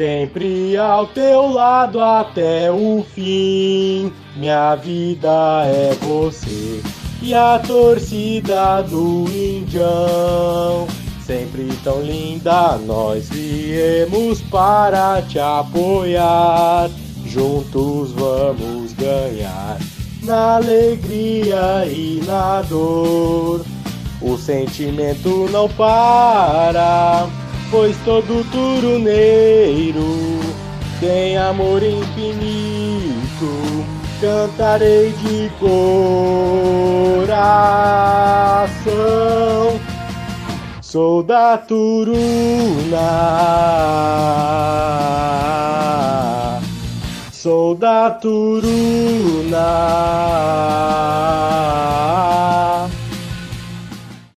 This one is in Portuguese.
Sempre ao teu lado até o fim. Minha vida é você e a torcida do Indião. Sempre tão linda, nós viemos para te apoiar. Juntos vamos ganhar na alegria e na dor. O sentimento não para, pois todo turuneiro tem amor infinito. Cantarei de coração. Sou da Turuna. Sou da Turuna.